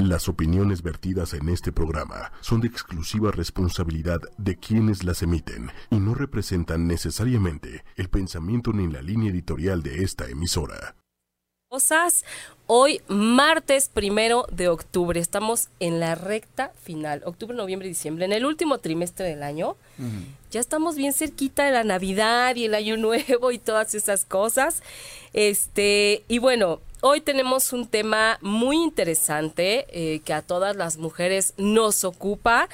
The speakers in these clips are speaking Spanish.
Las opiniones vertidas en este programa son de exclusiva responsabilidad de quienes las emiten y no representan necesariamente el pensamiento ni la línea editorial de esta emisora. Cosas. Hoy, martes primero de octubre, estamos en la recta final, octubre, noviembre, diciembre, en el último trimestre del año. Ya estamos bien cerquita de la Navidad y el Año Nuevo y todas esas cosas. Este, y bueno, hoy tenemos un tema muy interesante eh, que a todas las mujeres nos ocupa.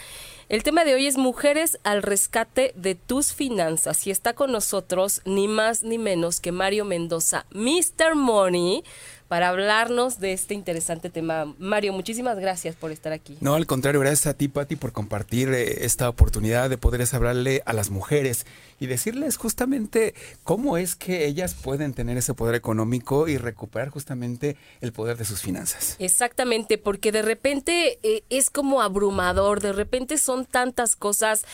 El tema de hoy es Mujeres al rescate de tus finanzas y está con nosotros ni más ni menos que Mario Mendoza, Mr. Money, para hablarnos de este interesante tema. Mario, muchísimas gracias por estar aquí. No, al contrario, gracias a ti, Pati, por compartir eh, esta oportunidad de poder hablarle a las mujeres y decirles justamente cómo es que ellas pueden tener ese poder económico y recuperar justamente el poder de sus finanzas. Exactamente, porque de repente eh, es como abrumador, de repente son tantas cosas,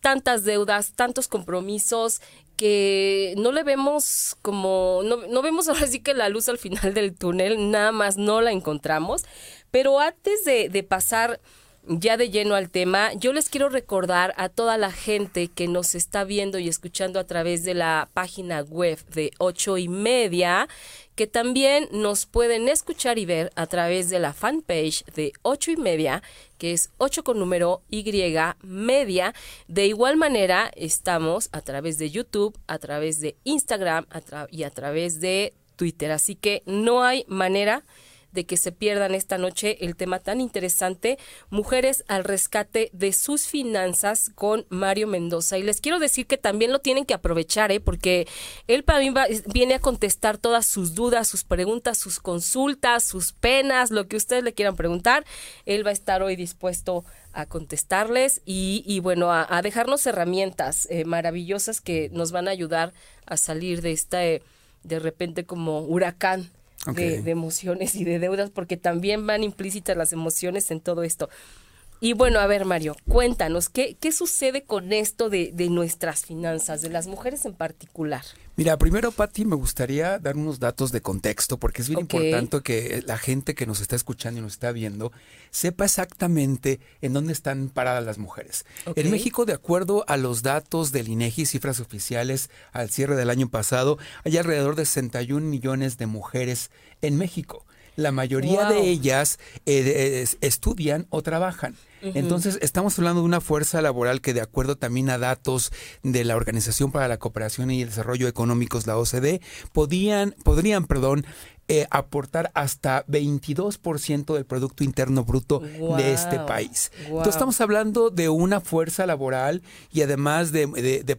tantas deudas, tantos compromisos que no le vemos como, no, no, vemos ahora sí que la luz al final del túnel, nada más no la encontramos. Pero antes de, de pasar ya de lleno al tema, yo les quiero recordar a toda la gente que nos está viendo y escuchando a través de la página web de ocho y media, que también nos pueden escuchar y ver a través de la fanpage de ocho y media, que es 8 con número Y media. De igual manera, estamos a través de YouTube, a través de Instagram y a través de Twitter. Así que no hay manera de que se pierdan esta noche el tema tan interesante, Mujeres al rescate de sus finanzas con Mario Mendoza. Y les quiero decir que también lo tienen que aprovechar, ¿eh? porque él para mí viene a contestar todas sus dudas, sus preguntas, sus consultas, sus penas, lo que ustedes le quieran preguntar. Él va a estar hoy dispuesto a contestarles y, bueno, a, dejarnos herramientas eh, maravillosas que nos van a ayudar a salir de este, de repente como huracán de, emociones y de deudas, porque también van implícitas las emociones en todo esto. Y bueno, a ver, Mario, cuéntanos, ¿qué, qué sucede con esto de, de nuestras finanzas, de las mujeres en particular? Mira, primero, Patti, me gustaría dar unos datos de contexto, porque es bien importante que la gente que nos está escuchando y nos está viendo sepa exactamente en dónde están paradas las mujeres. En México, de acuerdo a los datos del INEGI, cifras oficiales al cierre del año pasado, hay alrededor de 61 millones de mujeres en México. La mayoría de ellas eh, estudian o trabajan. Entonces, estamos hablando de una fuerza laboral que, de acuerdo también a datos de la Organización para la Cooperación y el Desarrollo Económicos, la OCDE, podían, podrían, perdón, eh, aportar hasta 22% del Producto Interno Bruto de este país. Entonces estamos hablando de una fuerza laboral y además de,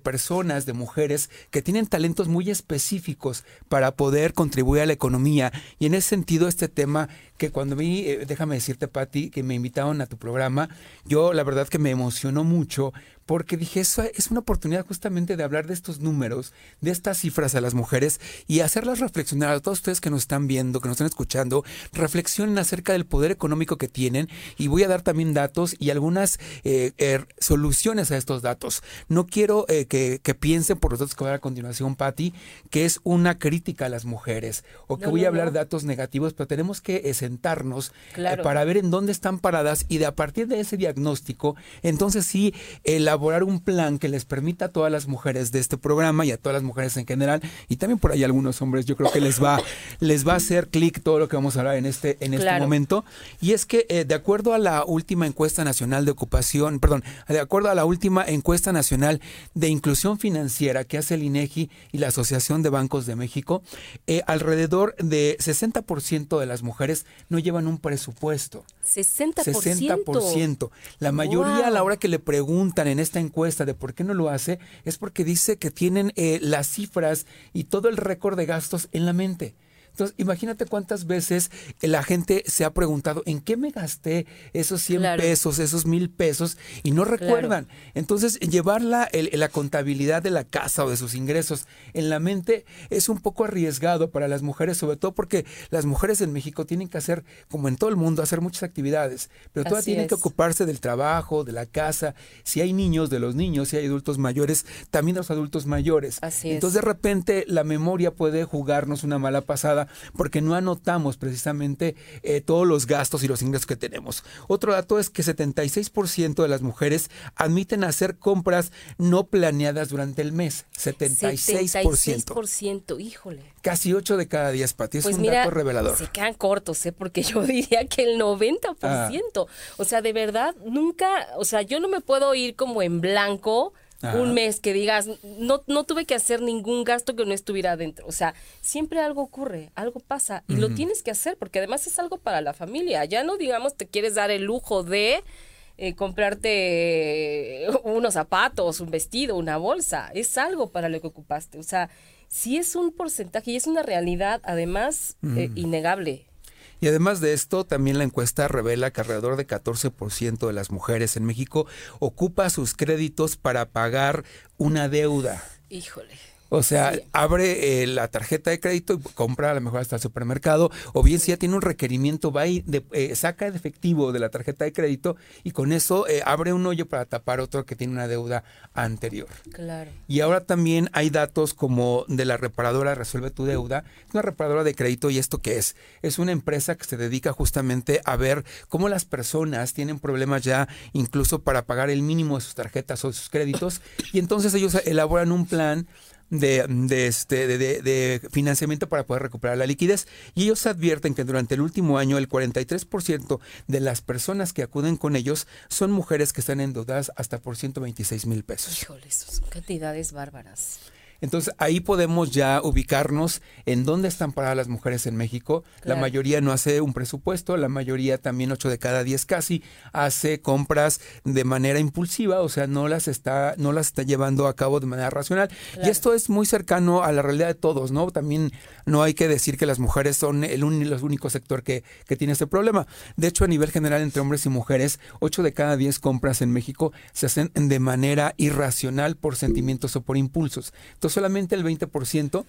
personas, de mujeres que tienen talentos muy específicos para poder contribuir a la economía. Y en ese sentido, este tema que cuando vi, eh, déjame decirte, Patti, que me invitaron a tu programa, yo la verdad que me emocionó mucho porque dije, eso es una oportunidad justamente de hablar de estos números, de estas cifras a las mujeres y hacerlas reflexionar a todos ustedes que nos están viendo, que nos están escuchando, reflexionen acerca del poder económico que tienen y voy a dar también datos y algunas eh, er, soluciones a estos datos. No quiero eh, que, piensen por los datos que voy a dar a continuación, Patti, que es una crítica a las mujeres o que voy a hablar de datos negativos, pero tenemos que eh, sentarnos para ver en dónde están paradas y de a partir de ese diagnóstico, entonces sí, la elaborar un plan que les permita a todas las mujeres de este programa y a todas las mujeres en general y también por ahí algunos hombres, yo creo que les va les va a hacer clic todo lo que vamos a hablar en este en este momento y es que eh, de acuerdo a la última encuesta nacional de ocupación, perdón, de acuerdo a la última encuesta nacional de inclusión financiera que hace el INEGI y la Asociación de Bancos de México, eh, alrededor de 60% de las mujeres no llevan un presupuesto. 60%. 60%. La mayoría a la hora que le preguntan en esta encuesta de por qué no lo hace es porque dice que tienen eh, las cifras y todo el récord de gastos en la mente. Entonces, imagínate cuántas veces la gente se ha preguntado, ¿en qué me gasté esos 100 pesos, esos mil pesos? Y no recuerdan. Entonces, llevar la, la contabilidad de la casa o de sus ingresos en la mente es un poco arriesgado para las mujeres, sobre todo porque las mujeres en México tienen que hacer, como en todo el mundo, hacer muchas actividades, pero todas tienen que ocuparse del trabajo, de la casa. Si hay niños, de los niños, si hay adultos mayores, también de los adultos mayores. Entonces, de repente, la memoria puede jugarnos una mala pasada porque no anotamos precisamente eh, todos los gastos y los ingresos que tenemos. Otro dato es que 76% de las mujeres admiten hacer compras no planeadas durante el mes. 76%. 76%, híjole. Casi 8 de cada 10, Pati. Es pues un dato revelador. Se quedan cortos, ¿eh? porque yo diría que el 90%. Ah. O sea, de verdad, nunca, o sea, yo no me puedo ir como en blanco un mes que digas, no, no tuve que hacer ningún gasto que no estuviera adentro. O sea, siempre algo ocurre, algo pasa y lo tienes que hacer porque además es algo para la familia. Ya no digamos te quieres dar el lujo de eh, comprarte unos zapatos, un vestido, una bolsa. Es algo para lo que ocupaste. O sea, sí es un porcentaje y es una realidad además eh, innegable. Y además de esto, también la encuesta revela que alrededor de 14% de las mujeres en México ocupa sus créditos para pagar una deuda. Híjole. O sea, abre eh, la tarjeta de crédito y compra a lo mejor hasta el supermercado, o bien si ya tiene un requerimiento, va y de, eh, saca el efectivo de la tarjeta de crédito y con eso eh, abre un hoyo para tapar otro que tiene una deuda anterior. Claro. Y ahora también hay datos como de la reparadora Resuelve tu deuda. Es una reparadora de crédito y esto qué es? Es una empresa que se dedica justamente a ver cómo las personas tienen problemas ya incluso para pagar el mínimo de sus tarjetas o sus créditos y entonces ellos elaboran un plan de, de este, de, de, financiamiento para poder recuperar la liquidez. Y ellos advierten que durante el último año el 43% de las personas que acuden con ellos son mujeres que están endeudadas hasta por 126 mil pesos. Híjole, son cantidades bárbaras. Entonces ahí podemos ya ubicarnos en dónde están paradas las mujeres en México. La mayoría no hace un presupuesto, la mayoría también 8 de cada 10 casi hace compras de manera impulsiva, o sea, no las está no las está llevando a cabo de manera racional. Y esto es muy cercano a la realidad de todos, ¿no? También no hay que decir que las mujeres son el, único sector que, que tiene este problema. De hecho, a nivel general entre hombres y mujeres, 8 de cada 10 compras en México se hacen de manera irracional por sentimientos o por impulsos. Entonces, solamente el 20%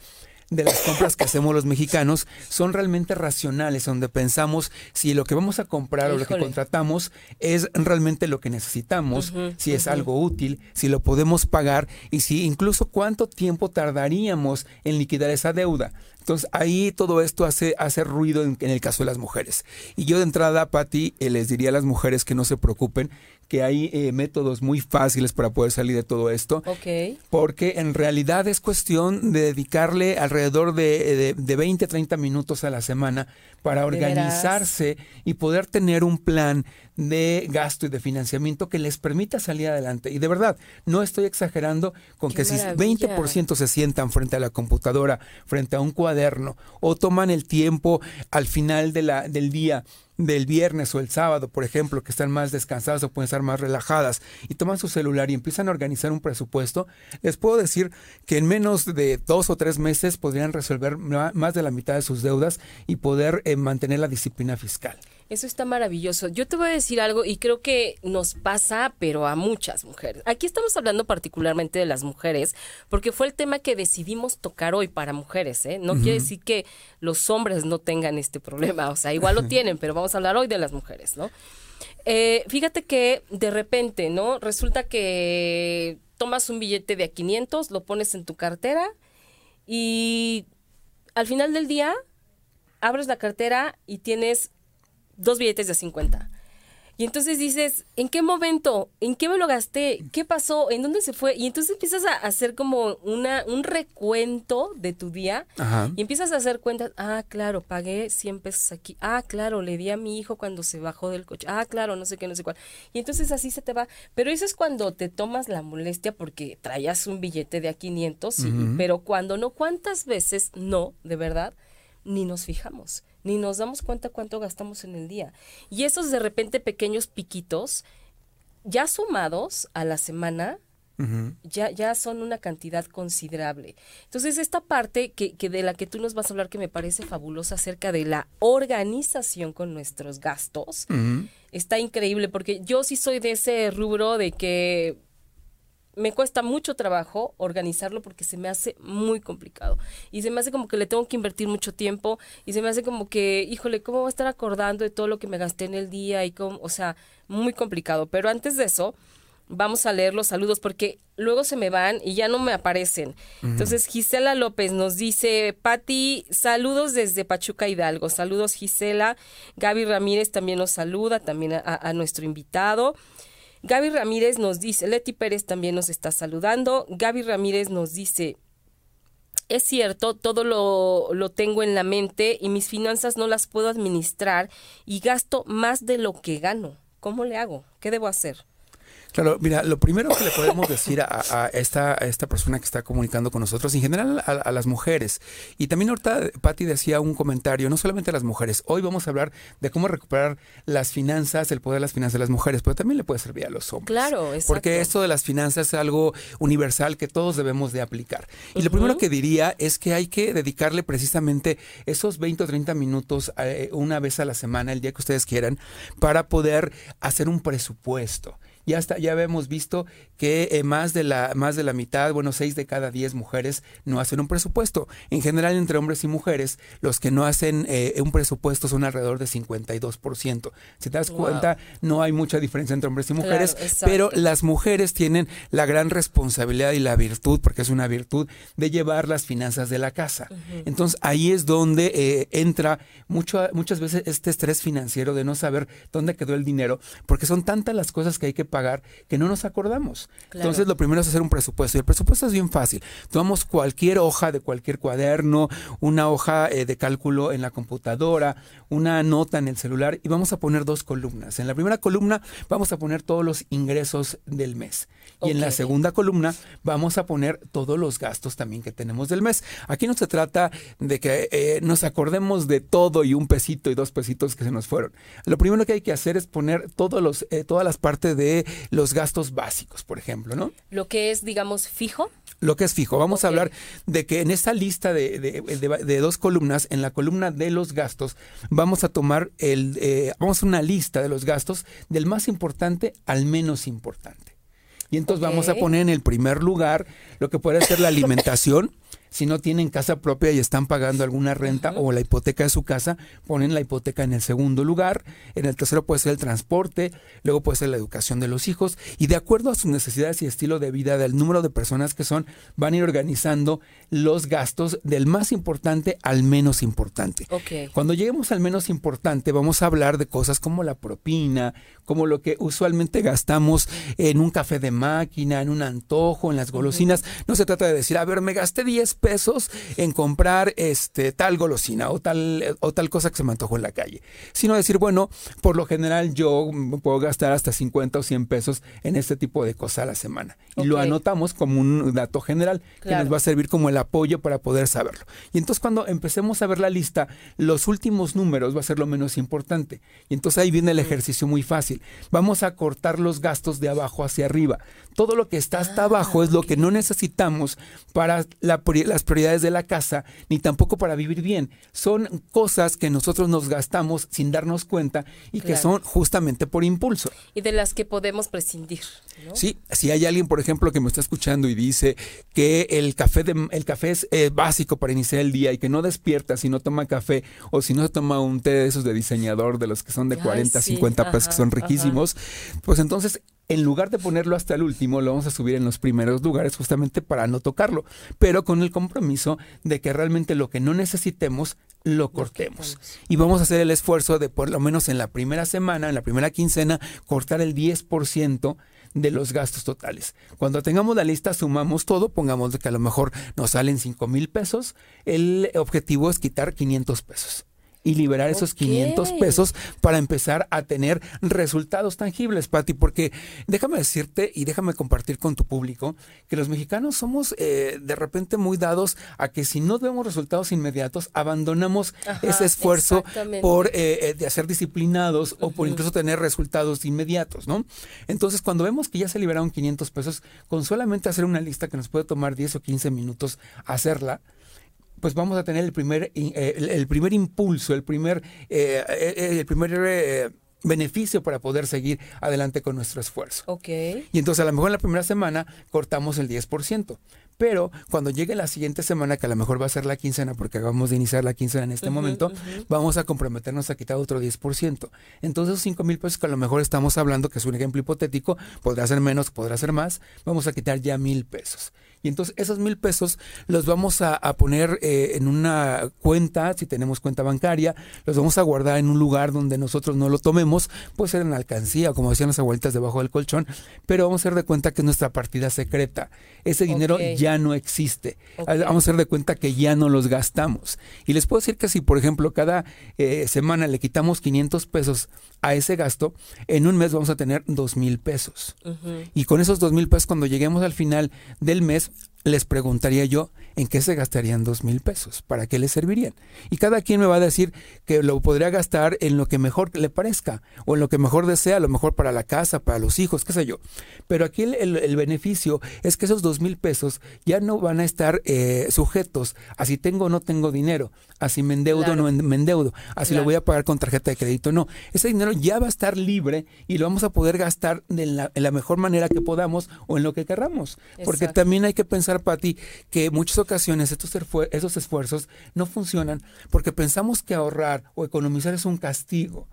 de las compras que hacemos los mexicanos son realmente racionales, donde pensamos si lo que vamos a comprar o lo que contratamos es realmente lo que necesitamos, si es algo útil, si lo podemos pagar y si incluso cuánto tiempo tardaríamos en liquidar esa deuda. Entonces ahí todo esto hace, hace ruido en, el caso de las mujeres. Y yo de entrada, Patti, eh, les diría a las mujeres que no se preocupen, que hay eh, métodos muy fáciles para poder salir de todo esto. Ok. Porque en realidad es cuestión de dedicarle alrededor de, de, 20, 30 minutos a la semana para organizarse y poder tener un plan de gasto y de financiamiento que les permita salir adelante. Y de verdad, no estoy exagerando con que si 20% se sientan frente a la computadora, frente a un cuaderno, o toman el tiempo al final de la, del día del viernes o el sábado, por ejemplo, que están más descansadas o pueden estar más relajadas y toman su celular y empiezan a organizar un presupuesto, les puedo decir que en menos de dos o tres meses podrían resolver más de la mitad de sus deudas y poder eh, mantener la disciplina fiscal. Eso está maravilloso. Yo te voy a decir algo y creo que nos pasa, pero a muchas mujeres. Aquí estamos hablando particularmente de las mujeres, porque fue el tema que decidimos tocar hoy para mujeres. ¿eh? No quiere decir que los hombres no tengan este problema, o sea, igual lo tienen, pero vamos a hablar hoy de las mujeres, ¿no? Eh, fíjate que de repente, ¿no? Resulta que tomas un billete de a 500, lo pones en tu cartera y al final del día abres la cartera y tienes dos billetes de 50. Y entonces dices, ¿en qué momento? ¿En qué me lo gasté? ¿Qué pasó? ¿En dónde se fue? Y entonces empiezas a hacer como una, un recuento de tu día y empiezas a hacer cuentas. Ah, claro, pagué 100 pesos aquí. Ah, claro, le di a mi hijo cuando se bajó del coche. Ah, claro, no sé qué, no sé cuál. Y entonces así se te va. Pero eso es cuando te tomas la molestia porque traías un billete de a 500, pero cuando no, ¿cuántas veces no, de verdad? Ni nos fijamos ni nos damos cuenta cuánto gastamos en el día. Y esos de repente pequeños piquitos, ya sumados a la semana, ya, ya son una cantidad considerable. Entonces, esta parte que, que, de la que tú nos vas a hablar que me parece fabulosa acerca de la organización con nuestros gastos, está increíble porque yo sí soy de ese rubro de que me cuesta mucho trabajo organizarlo porque se me hace muy complicado. Y se me hace como que le tengo que invertir mucho tiempo y se me hace como que, híjole, ¿cómo voy a estar acordando de todo lo que me gasté en el día? Y cómo, o sea, muy complicado. Pero antes de eso, Vamos a leer los saludos porque luego se me van y ya no me aparecen. Entonces, Gisela López nos dice, Pati, saludos desde Pachuca Hidalgo. Saludos, Gisela. Gaby Ramírez también nos saluda, también a, nuestro invitado. Gaby Ramírez nos dice, Leti Pérez también nos está saludando. Gaby Ramírez nos dice, es cierto, todo lo, lo, tengo en la mente y mis finanzas no las puedo administrar y gasto más de lo que gano. ¿Cómo le hago? ¿Qué debo hacer? Claro, mira, lo primero que le podemos decir a, esta, esta persona que está comunicando con nosotros, en general a, las mujeres, y también ahorita Patti decía un comentario, no solamente a las mujeres, hoy vamos a hablar de cómo recuperar las finanzas, el poder de las finanzas de las mujeres, pero también le puede servir a los hombres. Claro, exacto. Porque esto de las finanzas es algo universal que todos debemos de aplicar. Y lo primero que diría es que hay que dedicarle precisamente esos 20 o 30 minutos eh, una vez a la semana, el día que ustedes quieran, para poder hacer un presupuesto ya está, ya hemos visto que eh, más de la más de la mitad, bueno, seis de cada diez mujeres no hacen un presupuesto. En general, entre hombres y mujeres, los que no hacen eh, un presupuesto son alrededor de 52%. Si te das cuenta, no hay mucha diferencia entre hombres y mujeres, pero las mujeres tienen la gran responsabilidad y la virtud, porque es una virtud, de llevar las finanzas de la casa. Entonces, ahí es donde eh, entra mucho, muchas veces este estrés financiero de no saber dónde quedó el dinero, porque son tantas las cosas que hay que pagar que no nos acordamos. Entonces, lo primero es hacer un presupuesto. Y el presupuesto es bien fácil. Tomamos cualquier hoja de cualquier cuaderno, una hoja eh, de cálculo en la computadora, una nota en el celular y vamos a poner dos columnas. En la primera columna vamos a poner todos los ingresos del mes. Y en la segunda columna vamos a poner todos los gastos también que tenemos del mes. Aquí no se trata de que eh, nos acordemos de todo y un pesito y dos pesitos que se nos fueron. Lo primero que hay que hacer es poner todos los, eh, todas las partes de los gastos básicos, por ejemplo, ¿no? Lo que es, digamos, fijo. Lo que es fijo. Vamos a hablar de que en esta lista de, de, dos columnas, en la columna de los gastos, vamos a tomar el, eh, vamos a una lista de los gastos del más importante al menos importante. Y entonces vamos a poner en el primer lugar lo que puede ser la alimentación, si no tienen casa propia y están pagando alguna renta o la hipoteca de su casa, ponen la hipoteca en el segundo lugar. En el tercero puede ser el transporte, luego puede ser la educación de los hijos y de acuerdo a sus necesidades y estilo de vida, del número de personas que son, van a ir organizando los gastos del más importante al menos importante. Cuando lleguemos al menos importante, vamos a hablar de cosas como la propina, como lo que usualmente gastamos en un café de máquina, en un antojo, en las golosinas. No se trata de decir, a ver, me gasté 10 pesos en comprar este tal golosina o tal o tal cosa que se me antojó en la calle, sino decir, bueno, por lo general yo puedo gastar hasta 50 o 100 pesos en este tipo de cosas a la semana. Y lo anotamos como un dato general que nos va a servir como el apoyo para poder saberlo. Y entonces cuando empecemos a ver la lista, los últimos números va a ser lo menos importante. Y entonces ahí viene el ejercicio muy fácil. Vamos a cortar los gastos de abajo hacia arriba. Todo lo que está hasta ah, abajo es lo que no necesitamos para la, las prioridades de la casa, ni tampoco para vivir bien. Son cosas que nosotros nos gastamos sin darnos cuenta y que son justamente por impulso. Y de las que podemos prescindir. Sí, si hay alguien, por ejemplo, que me está escuchando y dice que el café, de, el café es eh, básico para iniciar el día y que no despierta si no toma café o si no toma un té de esos de diseñador, de los que son de 40, 50 pesos, que son riquísimos, pues entonces en lugar de ponerlo hasta el último, lo vamos a subir en los primeros lugares justamente para no tocarlo, pero con el compromiso de que realmente lo que no necesitemos lo cortemos. Y vamos a hacer el esfuerzo de por lo menos en la primera semana, en la primera quincena, cortar el 10% de los gastos totales. Cuando tengamos la lista, sumamos todo, pongamos que a lo mejor nos salen 5 mil pesos, el objetivo es quitar 500 pesos y liberar esos 500 pesos para empezar a tener resultados tangibles, Pati, porque déjame decirte y déjame compartir con tu público que los mexicanos somos eh, de repente muy dados a que si no vemos resultados inmediatos, abandonamos ese esfuerzo por eh, eh, de hacer disciplinados o por incluso tener resultados inmediatos, ¿no? Entonces, cuando vemos que ya se liberaron 500 pesos, con solamente hacer una lista que nos puede tomar 10 o 15 minutos hacerla, pues vamos a tener el primer, eh, el, primer impulso, el primer, eh, eh, el primer beneficio para poder seguir adelante con nuestro esfuerzo. Ok. Y entonces a lo mejor en la primera semana cortamos el 10%, Pero cuando llegue la siguiente semana, que a lo mejor va a ser la quincena, porque acabamos de iniciar la quincena en este momento, vamos a comprometernos a quitar otro 10%. Entonces, esos 5 mil pesos que a lo mejor estamos hablando, que es un ejemplo hipotético, podrá ser menos, podrá ser más, vamos a quitar ya mil pesos. Y entonces esos mil pesos los vamos a, poner eh, en una cuenta, si tenemos cuenta bancaria, los vamos a guardar en un lugar donde nosotros no lo tomemos, puede ser en alcancía, como decían las abuelitas debajo del colchón, pero vamos a hacer de cuenta que es nuestra partida secreta. Ese dinero ya no existe. Vamos a hacer de cuenta que ya no los gastamos. Y les puedo decir que si, por ejemplo, cada eh, semana le quitamos 500 pesos a ese gasto, en un mes vamos a tener dos mil pesos. Y con esos dos mil pesos, cuando lleguemos al final del mes, les preguntaría yo en qué se gastarían dos mil pesos, para qué les servirían. Y cada quien me va a decir que lo podría gastar en lo que mejor le parezca o en lo que mejor desea, a lo mejor para la casa, para los hijos, qué sé yo. Pero aquí el, beneficio es que esos dos mil pesos ya no van a estar eh, sujetos a si tengo o no tengo dinero, a si me endeudo o no me endeudo, a si lo voy a pagar con tarjeta de crédito o no. Ese dinero ya va a estar libre y lo vamos a poder gastar de la mejor manera que podamos o en lo que querramos. Porque también hay que pensar para ti que en muchas ocasiones estos, esos esfuerzos no funcionan porque pensamos que ahorrar o economizar es un castigo.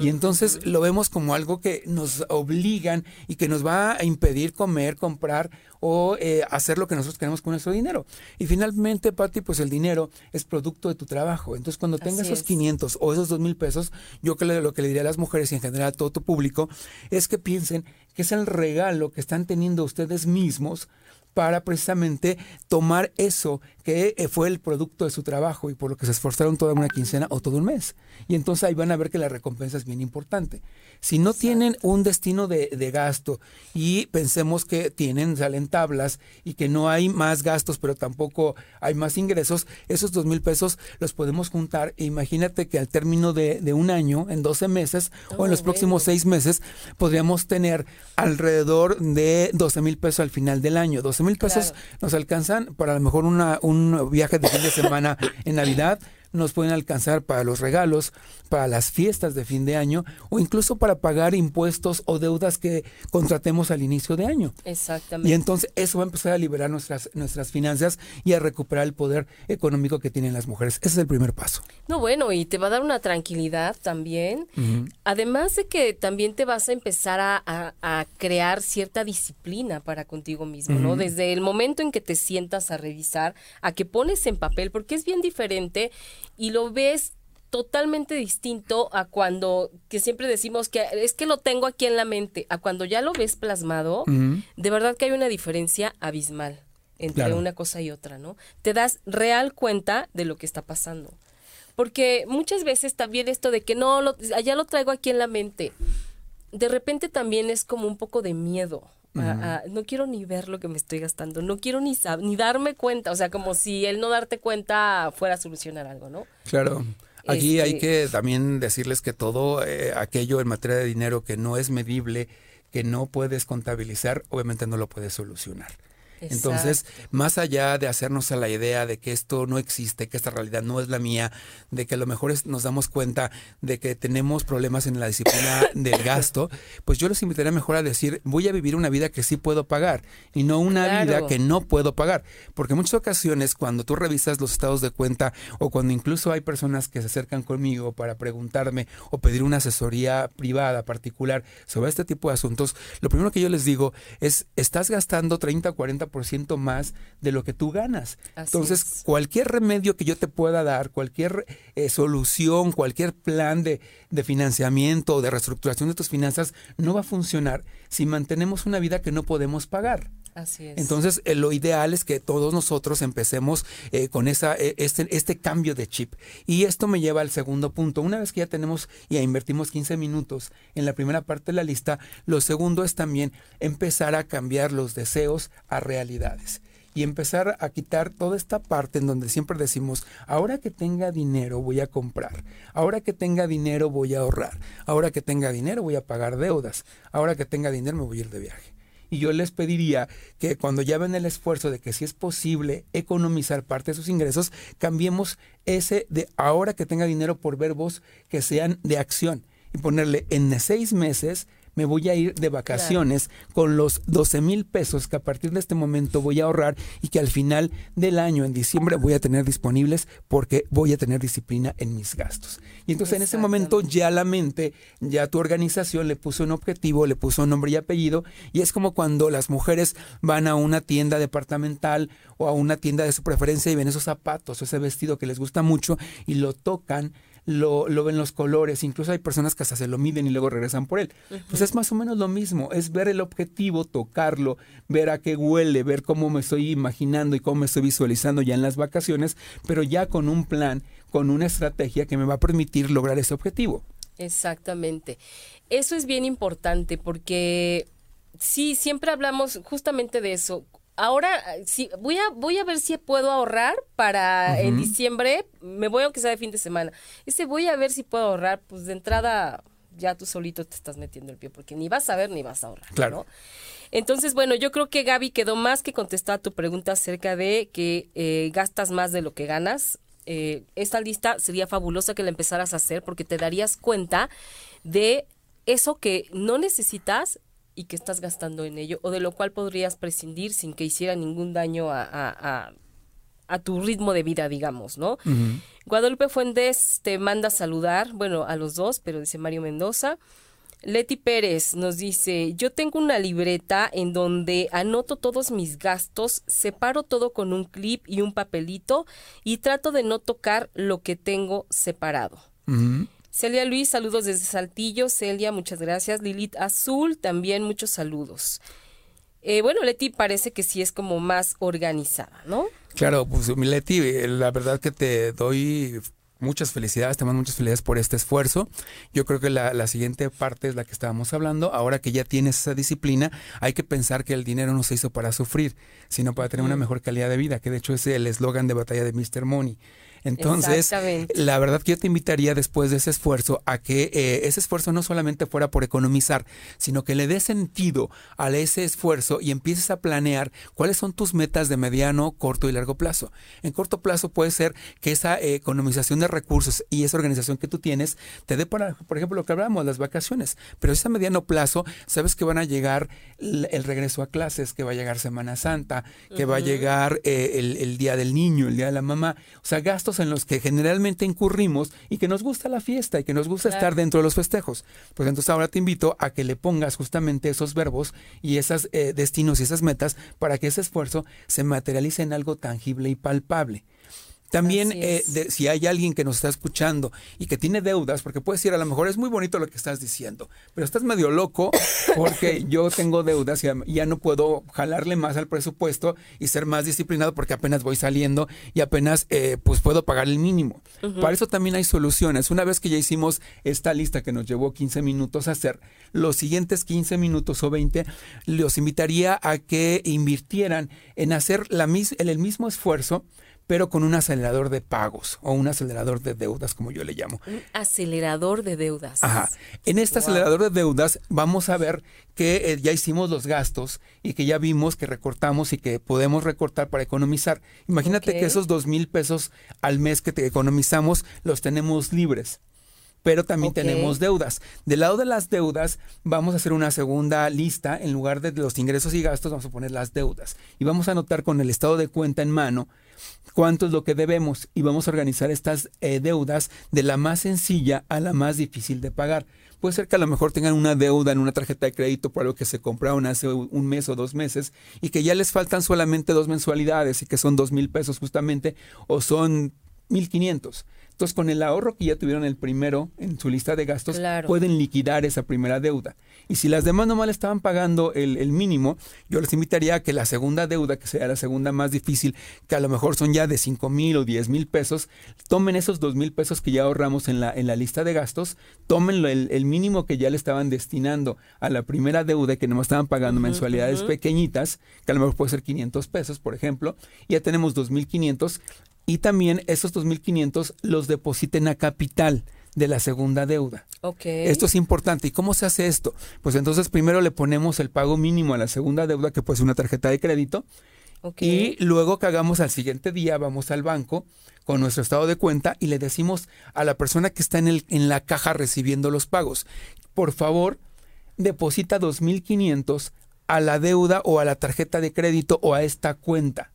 y entonces lo vemos como algo que nos obligan y que nos va a impedir comer, comprar o eh, hacer lo que nosotros queremos con nuestro dinero. Y finalmente, Patti, pues el dinero es producto de tu trabajo. Entonces, cuando tengas esos 500 o esos 2 mil pesos, yo que lo que le diría a las mujeres y en general a todo tu público es que piensen que es el regalo que están teniendo ustedes mismos para precisamente tomar eso que eh, fue el producto de su trabajo y por lo que se esforzaron toda una quincena o todo un mes. Y entonces ahí van a ver que la recompensa es bien importante. Si no tienen un destino de, gasto y pensemos que tienen, salen tablas y que no hay más gastos, pero tampoco hay más ingresos, esos dos mil pesos los podemos juntar. E imagínate que al término de, un año, en 12 meses o en los próximos seis meses, podríamos tener alrededor de 12 mil pesos al final del año. 12 mil pesos nos alcanzan para a lo mejor una, un viaje de fin de semana en Navidad nos pueden alcanzar para los regalos, para las fiestas de fin de año o incluso para pagar impuestos o deudas que contratemos al inicio de año. Exactamente. Y entonces eso va a empezar a liberar nuestras, nuestras finanzas y a recuperar el poder económico que tienen las mujeres. Ese es el primer paso. No, bueno, y te va a dar una tranquilidad también. Además de que también te vas a empezar a, crear cierta disciplina para contigo mismo, ¿no? Desde el momento en que te sientas a revisar, a que pones en papel, porque es bien diferente y lo ves totalmente distinto a cuando que siempre decimos que es que lo tengo aquí en la mente, a cuando ya lo ves plasmado, de verdad que hay una diferencia abismal entre una cosa y otra, ¿no? Te das real cuenta de lo que está pasando. Porque muchas veces también esto de que no, lo, ya lo traigo aquí en la mente, de repente también es como un poco de miedo. No quiero ni ver lo que me estoy gastando, no quiero ni, ni darme cuenta, o sea, como si el no darte cuenta fuera a solucionar algo, ¿no? Claro. Aquí hay este que también decirles que todo eh, aquello en materia de dinero que no es medible, que no puedes contabilizar, obviamente no lo puedes solucionar. Entonces, más allá de hacernos a la idea de que esto no existe, que esta realidad no es la mía, de que a lo mejor nos damos cuenta de que tenemos problemas en la disciplina del gasto, pues yo les invitaría mejor a decir, voy a vivir una vida que sí puedo pagar y no una vida que no puedo pagar. Porque en muchas ocasiones cuando tú revisas los estados de cuenta o cuando incluso hay personas que se acercan conmigo para preguntarme o pedir una asesoría privada particular sobre este tipo de asuntos, lo primero que yo les digo es, estás gastando 30 o 40 ciento más de lo que tú ganas. Entonces, cualquier remedio que yo te pueda dar, cualquier eh, solución, cualquier plan de, de financiamiento o de reestructuración de tus finanzas no va a funcionar si mantenemos una vida que no podemos pagar. Así es. Entonces, eh, lo ideal es que todos nosotros empecemos eh, con esa, este, este cambio de chip. Y esto me lleva al segundo punto. Una vez que ya tenemos y invertimos 15 minutos en la primera parte de la lista, lo segundo es también empezar a cambiar los deseos a realidades y empezar a quitar toda esta parte en donde siempre decimos, ahora que tenga dinero voy a comprar, ahora que tenga dinero voy a ahorrar, ahora que tenga dinero voy a pagar deudas, ahora que tenga dinero me voy a ir de viaje. Y yo les pediría que cuando ya ven el esfuerzo de que si es posible economizar parte de sus ingresos, cambiemos ese de ahora que tenga dinero por verbos que sean de acción y ponerle en seis meses me voy a ir de vacaciones con los 12 mil pesos que a partir de este momento voy a ahorrar y que al final del año, en diciembre, voy a tener disponibles porque voy a tener disciplina en mis gastos. Y entonces en ese momento ya la mente, ya tu organización le puso un objetivo, le puso un nombre y apellido y es como cuando las mujeres van a una tienda departamental o a una tienda de su preferencia y ven esos zapatos o ese vestido que les gusta mucho y lo tocan lo, lo, ven los colores, incluso hay personas que hasta se lo miden y luego regresan por él. Pues es más o menos lo mismo, es ver el objetivo, tocarlo, ver a qué huele, ver cómo me estoy imaginando y cómo me estoy visualizando ya en las vacaciones, pero ya con un plan, con una estrategia que me va a permitir lograr ese objetivo. Exactamente. Eso es bien importante porque sí, siempre hablamos justamente de eso ahora sí, voy a, voy a ver si puedo ahorrar para en diciembre, me voy aunque sea de fin de semana. Ese voy a ver si puedo ahorrar, pues de entrada ya tú solito te estás metiendo el pie, porque ni vas a ver ni vas a ahorrar. Claro. Entonces, bueno, yo creo que Gaby quedó más que contestar tu pregunta acerca de que eh, gastas más de lo que ganas. Eh, esta lista sería fabulosa que la empezaras a hacer porque te darías cuenta de eso que no necesitas y que estás gastando en ello, o de lo cual podrías prescindir sin que hiciera ningún daño a, a, tu ritmo de vida, digamos, ¿no? Guadalupe Fuentes te manda saludar, bueno, a los dos, pero dice Mario Mendoza. Leti Pérez nos dice, yo tengo una libreta en donde anoto todos mis gastos, separo todo con un clip y un papelito y trato de no tocar lo que tengo separado. Celia Luis, saludos desde Saltillo. Celia, muchas gracias. Lilith Azul, también muchos saludos. Eh, bueno, Leti parece que sí es como más organizada, ¿no? Claro, pues Leti, eh, la verdad que te doy muchas felicidades, te mando muchas felicidades por este esfuerzo. Yo creo que la, la, siguiente parte es la que estábamos hablando. Ahora que ya tienes esa disciplina, hay que pensar que el dinero no se hizo para sufrir, sino para tener una mejor calidad de vida, que de hecho es el eslogan de batalla de Mr. Money. Entonces, la verdad que yo te invitaría después de ese esfuerzo a que eh, ese esfuerzo no solamente fuera por economizar, sino que le dé sentido a ese esfuerzo y empieces a planear cuáles son tus metas de mediano, corto y largo plazo. En corto plazo puede ser que esa eh, economización de recursos y esa organización que tú tienes te dé para, por ejemplo, lo que hablamos, las vacaciones. Pero ese mediano plazo, sabes que van a llegar el, regreso a clases, que va a llegar Semana Santa, que va a llegar eh, el, el Día del Niño, el Día de la Mamá. O sea, gastos en los que generalmente incurrimos y que nos gusta la fiesta y que nos gusta estar dentro de los festejos. Pues entonces ahora te invito a que le pongas justamente esos verbos y esos eh, destinos y esas metas para que ese esfuerzo se materialice en algo tangible y palpable. También, eh, si hay alguien que nos está escuchando y que tiene deudas, porque puedes decir, a lo mejor es muy bonito lo que estás diciendo, pero estás medio loco porque yo tengo deudas y ya no puedo jalarle más al presupuesto y ser más disciplinado porque apenas voy saliendo y apenas eh, pues puedo pagar el mínimo. Para eso también hay soluciones. Una vez que ya hicimos esta lista que nos llevó 15 minutos a hacer, los siguientes 15 minutos o 20 los invitaría a que invirtieran en hacer la, el mismo esfuerzo pero con un acelerador de pagos o un acelerador de deudas, como yo le llamo. Un acelerador de deudas. Ajá. En este acelerador de deudas vamos a ver que eh, ya hicimos los gastos y que ya vimos que recortamos y que podemos recortar para economizar. Imagínate que esos dos mil pesos al mes que te economizamos los tenemos libres pero también tenemos deudas. Del lado de las deudas, vamos a hacer una segunda lista. En lugar de los ingresos y gastos, vamos a poner las deudas. Y vamos a anotar con el estado de cuenta en mano cuánto es lo que debemos y vamos a organizar estas eh, deudas de la más sencilla a la más difícil de pagar. Puede ser que a lo mejor tengan una deuda en una tarjeta de crédito por algo que se compraron hace un mes o dos meses y que ya les faltan solamente dos mensualidades y que son dos mil pesos justamente o son mil quinientos. Entonces, con el ahorro que ya tuvieron el primero en su lista de gastos, pueden liquidar esa primera deuda. Y si las demás nomás le estaban pagando el, mínimo, yo les invitaría a que la segunda deuda, que sea la segunda más difícil, que a lo mejor son ya de 5 mil o 10 mil pesos, tomen esos 2 mil pesos que ya ahorramos en la, en la lista de gastos, tomen el, mínimo que ya le estaban destinando a la primera deuda, que nomás estaban pagando mensualidades pequeñitas, que a lo mejor puede ser 500 pesos, por ejemplo, y ya tenemos 2.500 y también esos 2.500 los depositen a capital de la segunda deuda. Okay. Esto es importante. ¿Y cómo se hace esto? Pues entonces primero le ponemos el pago mínimo a la segunda deuda, que puede ser una tarjeta de crédito. Y luego que hagamos al siguiente día, vamos al banco con nuestro estado de cuenta y le decimos a la persona que está en, el, en la caja recibiendo los pagos, por favor, deposita 2.500 a la deuda o a la tarjeta de crédito o a esta cuenta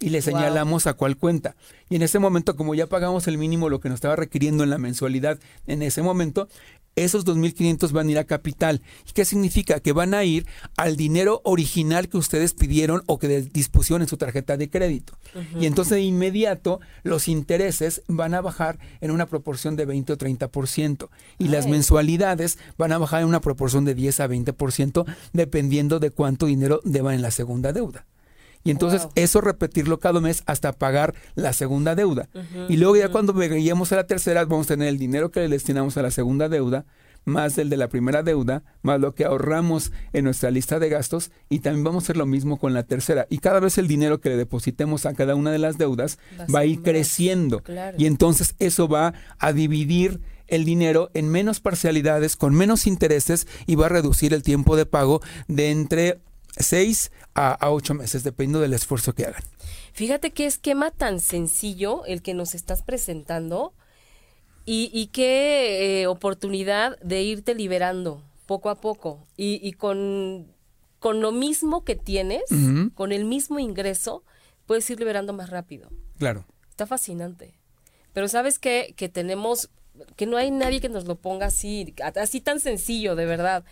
y le señalamos a cuál cuenta. Y en ese momento, como ya pagamos el mínimo, lo que nos estaba requiriendo en la mensualidad en ese momento, esos 2.500 van a ir a capital. ¿Y qué significa? Que van a ir al dinero original que ustedes pidieron o que dispusieron en su tarjeta de crédito. Y entonces de inmediato los intereses van a bajar en una proporción de 20 o 30%. Y las mensualidades van a bajar en una proporción de 10 a 20% dependiendo de cuánto dinero deban en la segunda deuda. Y entonces eso repetirlo cada mes hasta pagar la segunda deuda. y luego ya cuando veíamos a la tercera, vamos a tener el dinero que le destinamos a la segunda deuda, más el de la primera deuda, más lo que ahorramos en nuestra lista de gastos y también vamos a hacer lo mismo con la tercera. Y cada vez el dinero que le depositemos a cada una de las deudas va, a ir creciendo. Y entonces eso va a dividir el dinero en menos parcialidades, con menos intereses y va a reducir el tiempo de pago de entre seis a, ocho meses, dependiendo del esfuerzo que hagan. Fíjate qué esquema tan sencillo el que nos estás presentando y, qué eh, oportunidad de irte liberando poco a poco y, con, con, lo mismo que tienes, con el mismo ingreso, puedes ir liberando más rápido. Claro. Está fascinante. Pero sabes qué? que tenemos, que no hay nadie que nos lo ponga así, así tan sencillo, de verdad.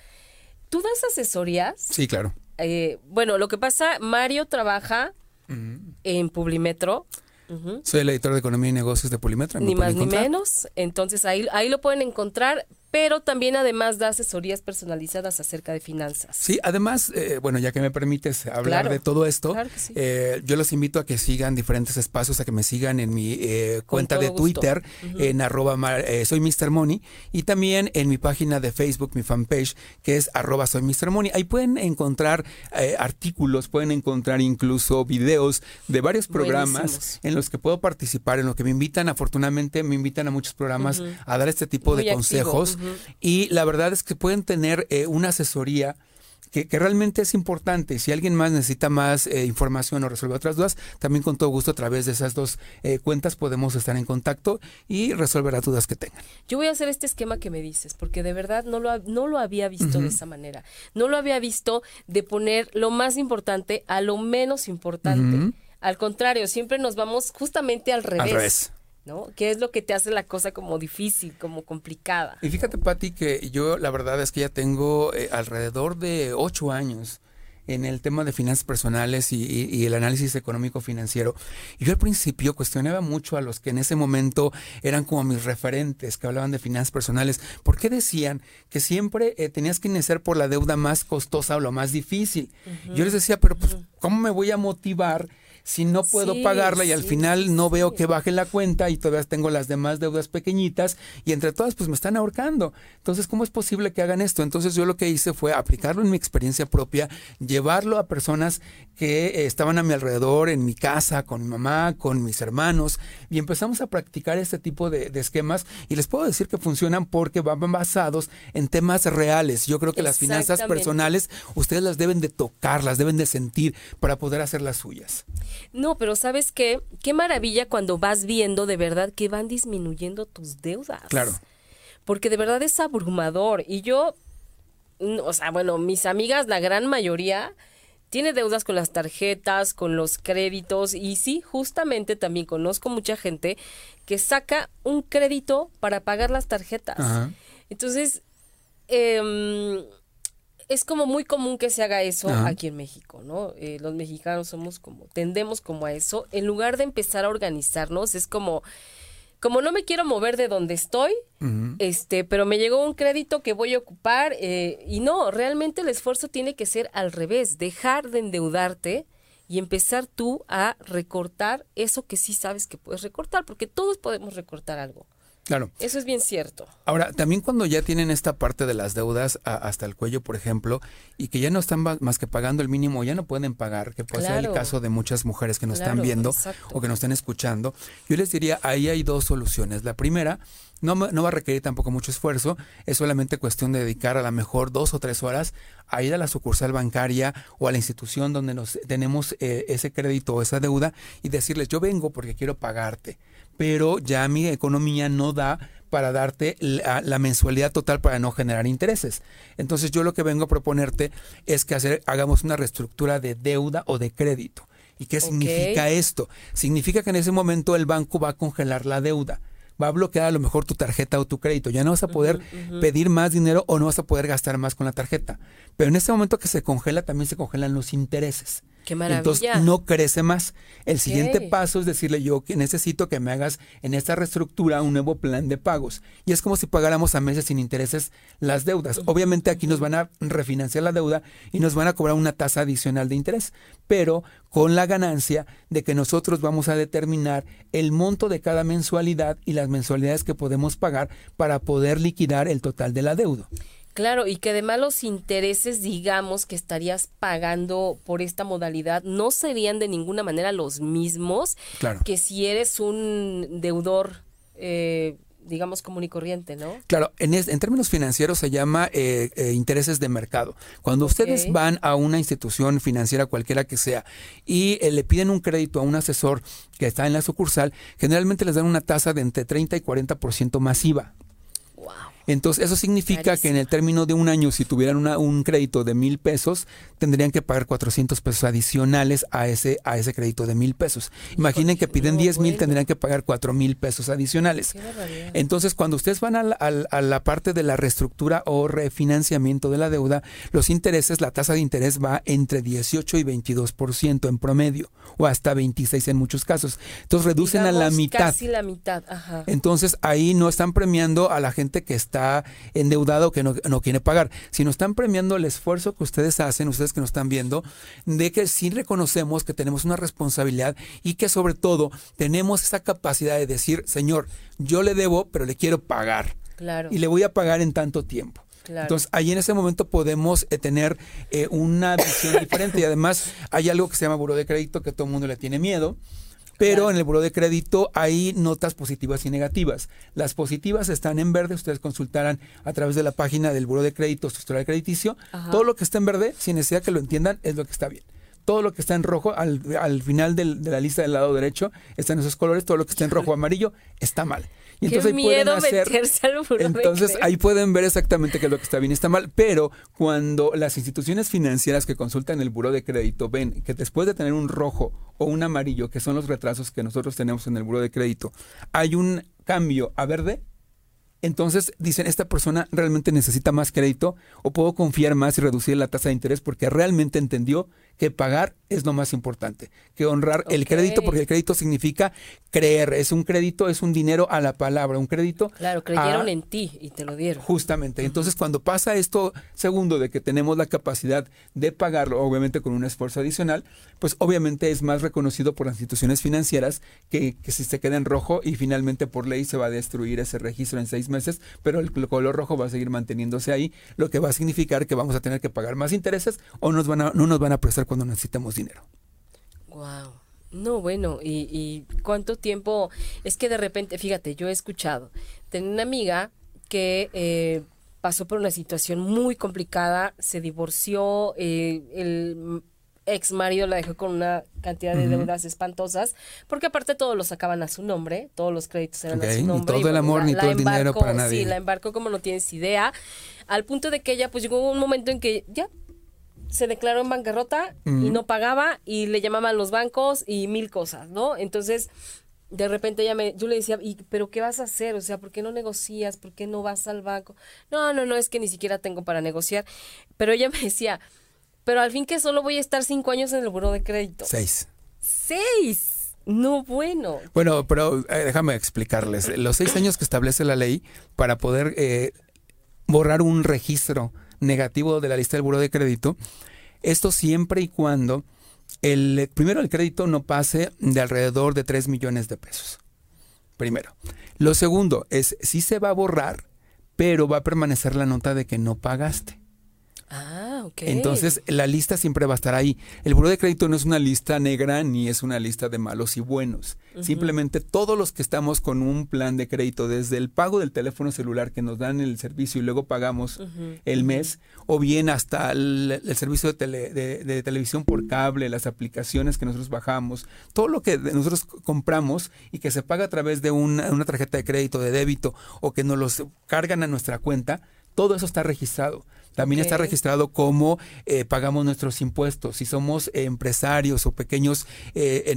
¿Tú das asesorías? Sí, claro. Eh, bueno, lo que pasa, Mario trabaja en Publimetro. Soy el editor de Economía y Negocios de Publimetro. Ni más ni menos. Entonces ahí, ahí lo pueden encontrar pero también además da asesorías personalizadas acerca de finanzas. Sí, además, eh, bueno, ya que me permites hablar de todo esto, eh, yo los invito a que sigan diferentes espacios, a que me sigan en mi eh, cuenta de Twitter, en arroba soy Mr. Money, y también en mi página de Facebook, mi fanpage, que es arroba soy Mr. Money. Ahí pueden encontrar artículos, pueden encontrar incluso videos de varios programas en los que puedo participar, en los que me invitan, afortunadamente me invitan a muchos programas a dar este tipo de consejos. Y la verdad es que pueden tener eh, una asesoría que, realmente es importante. Si alguien más necesita más eh, información o resolver otras dudas, también con todo gusto a través de esas dos eh, cuentas podemos estar en contacto y resolver las dudas que tengan. Yo voy a hacer este esquema que me dices, porque de verdad no lo, no lo había visto de esa manera. No lo había visto de poner lo más importante a lo menos importante. Al contrario, siempre nos vamos justamente al revés. Al revés. ¿No? ¿Qué es lo que te hace la cosa como difícil, como complicada? Y fíjate, Patti, que yo la verdad es que ya tengo eh, alrededor de ocho años en el tema de finanzas personales y, el análisis económico financiero. Y yo al principio cuestionaba mucho a los que en ese momento eran como mis referentes, que hablaban de finanzas personales, ¿por qué decían que siempre eh, tenías que iniciar por la deuda más costosa o lo más difícil? Yo les decía, pero pues, ¿cómo me voy a motivar? Si no puedo pagarla y al final no veo que baje la cuenta y todavía tengo las demás deudas pequeñitas y entre todas pues me están ahorcando. Entonces, ¿cómo es posible que hagan esto? Entonces yo lo que hice fue aplicarlo en mi experiencia propia, llevarlo a personas que eh, estaban a mi alrededor, en mi casa, con mi mamá, con mis hermanos y empezamos a practicar este tipo de, esquemas y les puedo decir que funcionan porque van basados en temas reales. Yo creo que las finanzas personales ustedes las deben de tocar, las deben de sentir para poder hacer las suyas. No, pero ¿sabes qué? Qué maravilla cuando vas viendo de verdad que van disminuyendo tus deudas. Claro. Porque de verdad es abrumador. Y yo, o sea, bueno, mis amigas, la gran mayoría, tiene deudas con las tarjetas, con los créditos. Y sí, justamente también conozco mucha gente que saca un crédito para pagar las tarjetas. Entonces, eh, es como muy común que se haga eso aquí en México, ¿no? Eh, los mexicanos somos como, tendemos como a eso. En lugar de empezar a organizarnos, es como, como no me quiero mover de donde estoy, este, pero me llegó un crédito que voy a ocupar, eh, y no, realmente el esfuerzo tiene que ser al revés, dejar de endeudarte y empezar tú a recortar eso que sí sabes que puedes recortar, porque todos podemos recortar algo. Claro. Eso es bien cierto. Ahora, también cuando ya tienen esta parte de las deudas hasta el cuello, por ejemplo, y que ya no están más que pagando el mínimo, ya no pueden pagar, que puede ser el caso de muchas mujeres que nos están viendo o que nos están escuchando, yo les diría, ahí hay dos soluciones. La primera No, no va a requerir tampoco mucho esfuerzo, es solamente cuestión de dedicar a lo mejor dos o tres horas a ir a la sucursal bancaria o a la institución donde nos tenemos eh, ese crédito o esa deuda y decirles, yo vengo porque quiero pagarte, pero ya mi economía no da para darte la, mensualidad total para no generar intereses. Entonces yo lo que vengo a proponerte es que hacer, hagamos una reestructura de deuda o de crédito. ¿Y qué significa esto? Significa que en ese momento el banco va a congelar la deuda va a bloquear a lo mejor tu tarjeta o tu crédito. Ya no vas a poder pedir más dinero o no vas a poder gastar más con la tarjeta. Pero en ese momento que se congela, también se congelan los intereses. Qué maravilla. Entonces no crece más. El siguiente paso es decirle yo que necesito que me hagas en esta reestructura un nuevo plan de pagos. Y es como si pagáramos a meses sin intereses las deudas. Obviamente aquí nos van a refinanciar la deuda y nos van a cobrar una tasa adicional de interés, pero con la ganancia de que nosotros vamos a determinar el monto de cada mensualidad y las mensualidades que podemos pagar para poder liquidar el total de la deuda. Claro, y que además los intereses, digamos, que estarías pagando por esta modalidad no serían de ninguna manera los mismos que si eres un deudor, eh, digamos, común y corriente, ¿no? Claro, en, en términos financieros se llama eh, eh, intereses de mercado. Cuando ustedes van a una institución financiera, cualquiera que sea, y le piden un crédito a un asesor que está en la sucursal, generalmente les dan una tasa de entre 30 y 40% masiva. Entonces, eso significa que en el término de un año, si tuvieran un crédito de mil pesos, tendrían que pagar 400 pesos adicionales a ese, a ese crédito de mil pesos. Imaginen que piden 10 mil, tendrían que pagar 4 mil pesos adicionales. Entonces, cuando ustedes van a la, parte de la reestructura o refinanciamiento de la deuda, los intereses, la tasa de interés va entre 18 y 22% en promedio, o hasta 26 en muchos casos. Entonces, reducen a la mitad. Casi la mitad, Entonces, ahí no están premiando a la gente que está está endeudado que no, quiere pagar, sino están premiando el esfuerzo que ustedes hacen, ustedes que nos están viendo, de que sí reconocemos que tenemos una responsabilidad y que sobre todo tenemos esa capacidad de decir, Señor, yo le debo, pero le quiero pagar. Claro. Y le voy a pagar en tanto tiempo. Entonces, ahí en ese momento podemos eh, tener eh, una visión diferente. Y además, hay algo que se llama buro de crédito que todo el mundo le tiene miedo. Pero en el buro de crédito hay notas positivas y negativas. Las positivas están en verde, ustedes consultarán a través de la página del buro de crédito su historial crediticio. Todo lo que está en verde, sin necesidad que lo entiendan, es lo que está bien. Todo lo que está en rojo, al, final de la lista del lado derecho, están esos colores. Todo lo que está en rojo o amarillo está mal. Y entonces ahí pueden hacer, Entonces ahí pueden ver exactamente qué es lo que está bien y está mal. Pero cuando las instituciones financieras que consultan el buro de crédito ven que después de tener un rojo o un amarillo, que son los retrasos que nosotros tenemos en el buro de crédito, hay un cambio a verde, entonces dicen, esta persona realmente necesita más crédito o puedo confiar más y reducir la tasa de interés porque realmente entendió que pagar es lo más importante, que honrar el crédito, porque el crédito significa creer, es un crédito, es un dinero a la palabra, un crédito. Claro, creyeron en ti y te lo dieron. Justamente, entonces cuando pasa esto, segundo, de que tenemos la capacidad de pagarlo, obviamente con un esfuerzo adicional, pues obviamente es más reconocido por las instituciones financieras que, que si se queda en rojo y finalmente por ley se va a destruir ese registro en seis meses, pero el color rojo va a seguir manteniéndose ahí, lo que va a significar que vamos a tener que pagar más intereses o nos van a, no nos van a prestar cuando necesitamos dinero. Wow. No, bueno, y, cuánto tiempo, es que de repente, fíjate, yo he escuchado, tengo una amiga que eh, pasó por una situación muy complicada, se divorció, eh, el ex marido la dejó con una cantidad de deudas espantosas, porque aparte todos los sacaban a su nombre, todos los créditos eran a su nombre. Ni todo el amor, ni todo el dinero para nadie. Sí, la embarcó como no tienes idea, al punto de que ella pues llegó un momento en que ya se declaró en bancarrota y no pagaba y le llamaban los bancos y mil cosas, ¿no? Entonces, de repente ella me, yo le decía, ¿y, pero qué vas a hacer? O sea, ¿por qué no negocias? ¿Por qué no vas al banco? No, no, no, es que ni siquiera tengo para negociar. Pero ella me decía, pero al fin que solo voy a estar cinco años en el buro de crédito. Seis. Seis. No, bueno. Bueno, pero eh, déjame explicarles. Los seis años que establece la ley para poder eh, borrar un registro negativo de la lista del buro de crédito. Esto siempre y cuando el primero el crédito no pase de alrededor de 3 millones de pesos. Primero. Lo segundo es si se va a borrar, pero va a permanecer la nota de que no pagaste. Ah, ok. Entonces, la lista siempre va a estar ahí. El buro de crédito no es una lista negra ni es una lista de malos y buenos. Simplemente todos los que estamos con un plan de crédito, desde el pago del teléfono celular que nos dan el servicio y luego pagamos el mes, o bien hasta el, servicio de, televisión por cable, las aplicaciones que nosotros bajamos, todo lo que nosotros compramos y que se paga a través de una, una tarjeta de crédito, de débito, o que nos los cargan a nuestra cuenta, todo eso está registrado. También está registrado cómo eh, pagamos nuestros impuestos. Si somos empresarios o pequeños, eh,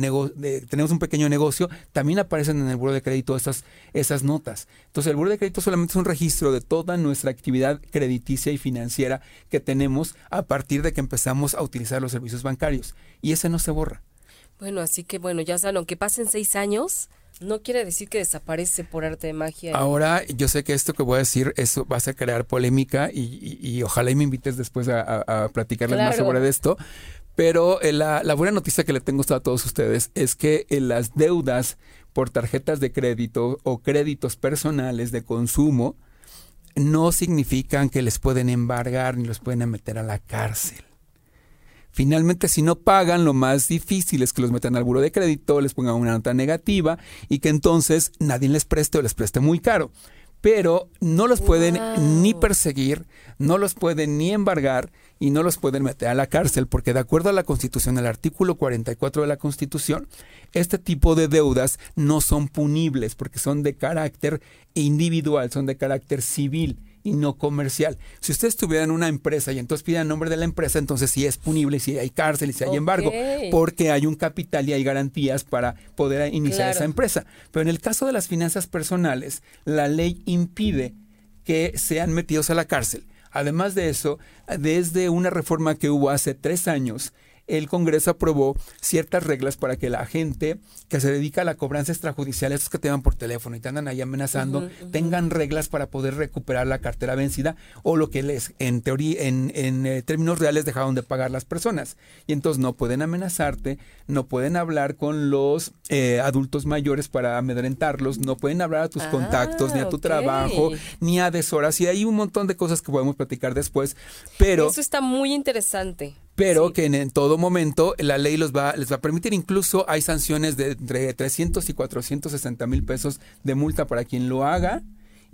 tenemos un pequeño negocio, también aparecen en el buro de crédito esas, esas notas. Entonces, el buro de crédito solamente es un registro de toda nuestra actividad crediticia y financiera que tenemos a partir de que empezamos a utilizar los servicios bancarios. Y ese no se borra. Bueno, así que bueno, ya saben, aunque pasen seis años, no quiere decir que desaparece por arte de magia. Ahora, yo sé que esto que voy a decir eso va a crear polémica y, ojalá y me invites después a, a, platicarles más sobre esto. Pero eh, la, buena noticia que le tengo a todos ustedes es que en las deudas por tarjetas de crédito o créditos personales de consumo no significan que les pueden embargar ni los pueden meter a la cárcel. Finalmente, si no pagan, lo más difícil es que los metan al buro de crédito, les pongan una nota negativa y que entonces nadie les preste o les preste muy caro. Pero no los pueden ni perseguir, no los pueden ni embargar y no los pueden meter a la cárcel, porque de acuerdo a la Constitución, el artículo 44 de la Constitución, este tipo de deudas no son punibles porque son de carácter individual, son de carácter civil y no comercial. Si ustedes tuvieran una empresa y entonces pidan nombre de la empresa, entonces sí es punible, si hay cárcel y si hay embargo, porque hay un capital y hay garantías para poder iniciar esa empresa. Pero en el caso de las finanzas personales, la ley impide que sean metidos a la cárcel. Además de eso, desde una reforma que hubo hace tres años, el Congreso aprobó ciertas reglas para que la gente que se dedica a la cobranza extrajudicial, estos que te van por teléfono y te andan ahí amenazando, tengan reglas para poder recuperar la cartera vencida o lo que les, en teoría, en, eh, términos reales, dejaron de pagar las personas. Y entonces no pueden amenazarte, no pueden hablar con los eh, adultos mayores para amedrentarlos, no pueden hablar a tus ah, contactos, ni a tu trabajo, ni a deshoras. Y hay un montón de cosas que podemos platicar después. Pero. Eso está muy interesante pero que en, todo momento la ley los va, les va a permitir. Incluso hay sanciones de entre 300 y 460 mil pesos de multa para quien lo haga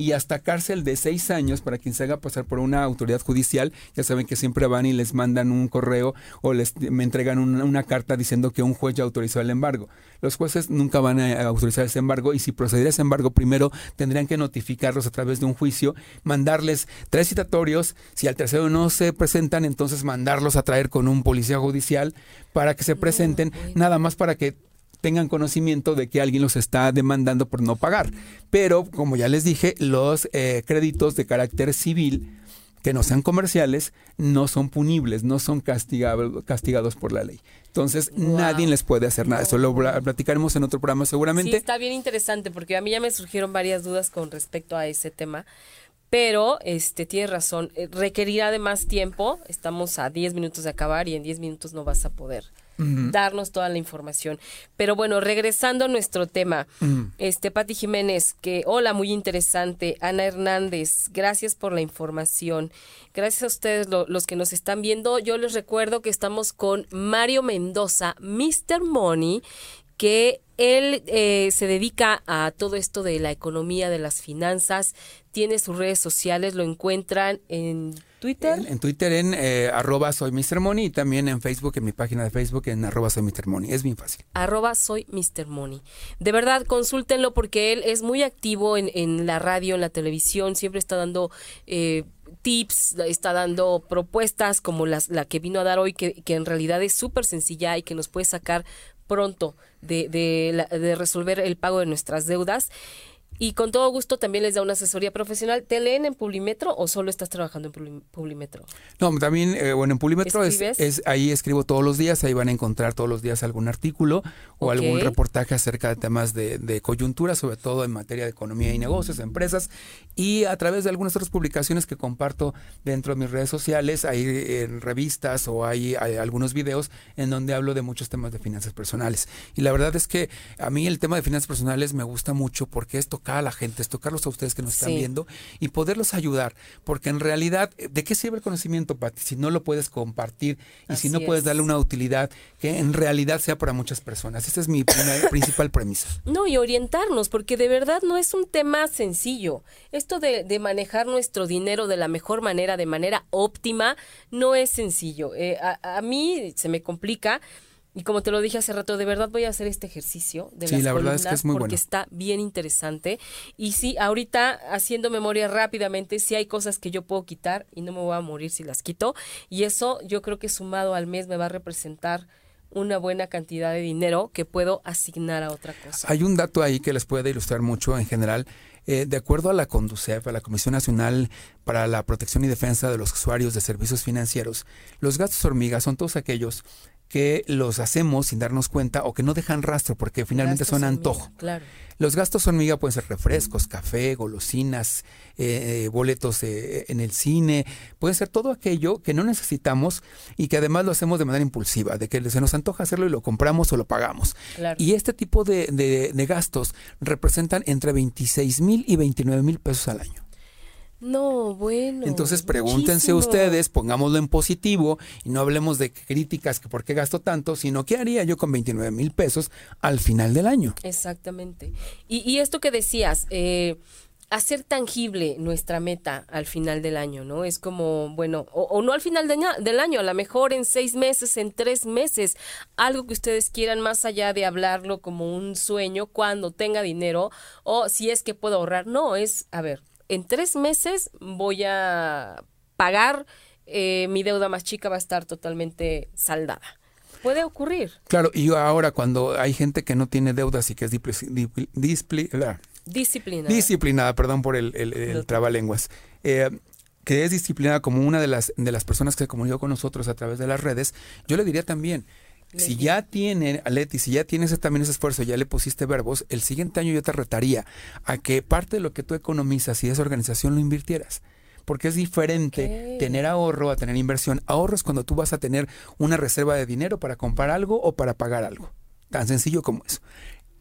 y hasta cárcel de seis años para quien se haga pasar por una autoridad judicial. Ya saben que siempre van y les mandan un correo o les me entregan una, carta diciendo que un juez ya autorizó el embargo. Los jueces nunca van a autorizar ese embargo y si procediera ese embargo primero tendrían que notificarlos a través de un juicio, mandarles tres citatorios, si al tercero no se presentan, entonces mandarlos a traer con un policía judicial para que se presenten, nada más para que tengan conocimiento de que alguien los está demandando por no pagar. Pero, como ya les dije, los eh, créditos de carácter civil que no sean comerciales no son punibles, no son castigados, castigados por la ley. Entonces, nadie les puede hacer nada. Eso lo platicaremos en otro programa seguramente. Sí, está bien interesante porque a mí ya me surgieron varias dudas con respecto a ese tema. Pero, este, tienes razón, eh, requerirá de más tiempo. Estamos a 10 minutos de acabar y en 10 minutos no vas a poder darnos toda la información. Pero bueno, regresando a nuestro tema, este Pati Jiménez, que hola, muy interesante. Ana Hernández, gracias por la información. Gracias a ustedes los que nos están viendo. Yo les recuerdo que estamos con Mario Mendoza, Mr. Money, que él eh, se dedica a todo esto de la economía, de las finanzas, tiene sus redes sociales, lo encuentran en Twitter. En, Twitter en eh, arroba soy Mr. Money y también en Facebook, en mi página de Facebook en arroba soy Mr. Money. Es bien fácil. Arroba soy Mr. Money. De verdad, consúltenlo porque él es muy activo en, en la radio, en la televisión, siempre está dando... Eh, tips, está dando propuestas como las, la que vino a dar hoy, que, que en realidad es súper sencilla y que nos puede sacar pronto de, de, de resolver el pago de nuestras deudas y con todo gusto también les da una asesoría profesional. ¿Te leen en Publimetro o solo estás trabajando en Publimetro? No, también, eh, bueno, en Publimetro es, ahí escribo todos los días, ahí van a encontrar todos los días algún artículo o algún reportaje acerca de temas de, coyuntura, sobre todo en materia de economía y negocios, empresas, y a través de algunas otras publicaciones que comparto dentro de mis redes sociales, hay en revistas o hay, hay algunos videos en donde hablo de muchos temas de finanzas personales. Y la verdad es que a mí el tema de finanzas personales me gusta mucho porque esto tocar a la gente, tocarlos a ustedes que nos están viendo y poderlos ayudar. Porque en realidad, ¿de qué sirve el conocimiento, Pati? Si no lo puedes compartir y si no puedes darle una utilidad que en realidad sea para muchas personas. Esa es mi principal premisa. No, y orientarnos, porque de verdad no es un tema sencillo. Esto de, manejar nuestro dinero de la mejor manera, de manera óptima, no es sencillo. Eh, a, a mí se me complica y como te lo dije hace rato, de verdad voy a hacer este ejercicio de sí, la es que es porque está bien interesante. Y sí, ahorita haciendo memoria rápidamente, sí hay cosas que yo puedo quitar y no me voy a morir si las quito. Y eso yo creo que sumado al mes me va a representar una buena cantidad de dinero que puedo asignar a otra cosa. Hay un dato ahí que les puede ilustrar mucho en general. Eh, de acuerdo a la CONDUCEF, a la Comisión Nacional para la Protección y Defensa de los Usuarios de Servicios Financieros, los gastos hormigas son todos aquellos que los hacemos sin darnos cuenta o que no dejan rastro porque finalmente son antojo. Claro. Los gastos hormiga pueden ser refrescos, café, golosinas, eh, boletos eh, en el cine, puede ser todo aquello que no necesitamos y que además lo hacemos de manera impulsiva, de que se nos antoja hacerlo y lo compramos o lo pagamos. Y este tipo de, de gastos representan entre 26 mil y 29 mil pesos al año. No, bueno. Entonces pregúntense ustedes, pongámoslo en positivo y no hablemos de críticas que por qué gasto tanto, sino qué haría yo con 29 mil pesos al final del año. Exactamente. Y, esto que decías, eh, hacer tangible nuestra meta al final del año, ¿no? Es como, bueno, o, no al final del año, a lo mejor en seis meses, en tres meses, algo que ustedes quieran más allá de hablarlo como un sueño cuando tenga dinero o si es que puedo ahorrar. No, es, a ver, en tres meses voy a pagar, eh, mi deuda más chica va a estar totalmente saldada. Puede ocurrir. Claro, y ahora cuando hay gente que no tiene deudas y que es disciplinada, disciplinada, perdón por el, el, trabalenguas, eh, que es disciplinada como una de las, de las personas que se comunicó con nosotros a través de las redes, yo le diría también, si ya tiene, Leti, si ya tienes también ese esfuerzo, ya le pusiste verbos, el siguiente año yo te retaría a que parte de lo que tú economizas y esa organización lo invirtieras. Porque es diferente tener ahorro a tener inversión. Ahorro es cuando tú vas a tener una reserva de dinero para comprar algo o para pagar algo. Tan sencillo como eso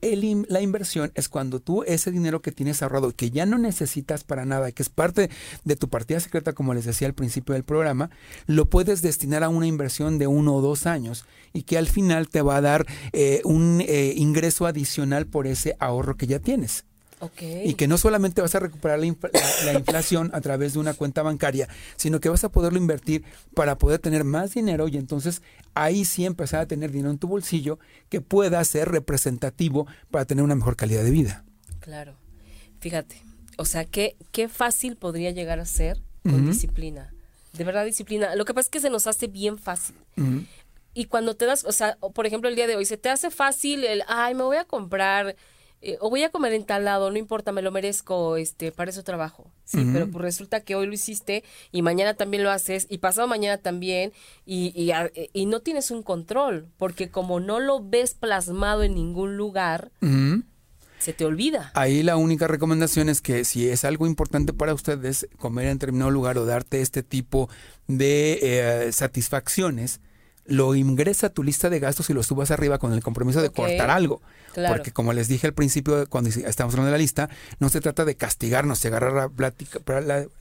la inversión es cuando tú ese dinero que tienes ahorrado y que ya no necesitas para nada, que es parte de tu partida secreta, como les decía al principio del programa, lo puedes destinar a una inversión de uno o dos años y que al final te va a dar eh, un eh, ingreso adicional por ese ahorro que ya tienes. Y que no solamente vas a recuperar la, inflación a través de una cuenta bancaria, sino que vas a poderlo invertir para poder tener más dinero y entonces ahí sí empezar a tener dinero en tu bolsillo que pueda ser representativo para tener una mejor calidad de vida. Claro. Fíjate, o sea, qué, qué fácil podría llegar a ser con disciplina. De verdad, disciplina. Lo que pasa es que se nos hace bien fácil. Y cuando te das, o sea, por ejemplo, el día de hoy, se te hace fácil el, ay, me voy a comprar eh, o voy a comer en tal lado, no importa, me lo merezco, este, para eso trabajo. Sí, pero pues resulta que hoy lo hiciste y mañana también lo haces y pasado mañana también y, y, y no tienes un control, porque como no lo ves plasmado en ningún lugar, se te olvida. Ahí la única recomendación es que si es algo importante para ustedes comer en determinado lugar o darte este tipo de eh, satisfacciones, lo ingresa a tu lista de gastos y lo subas arriba con el compromiso de cortar algo. Porque como les dije al principio, cuando estamos hablando de la lista, no se trata de castigarnos, de agarrar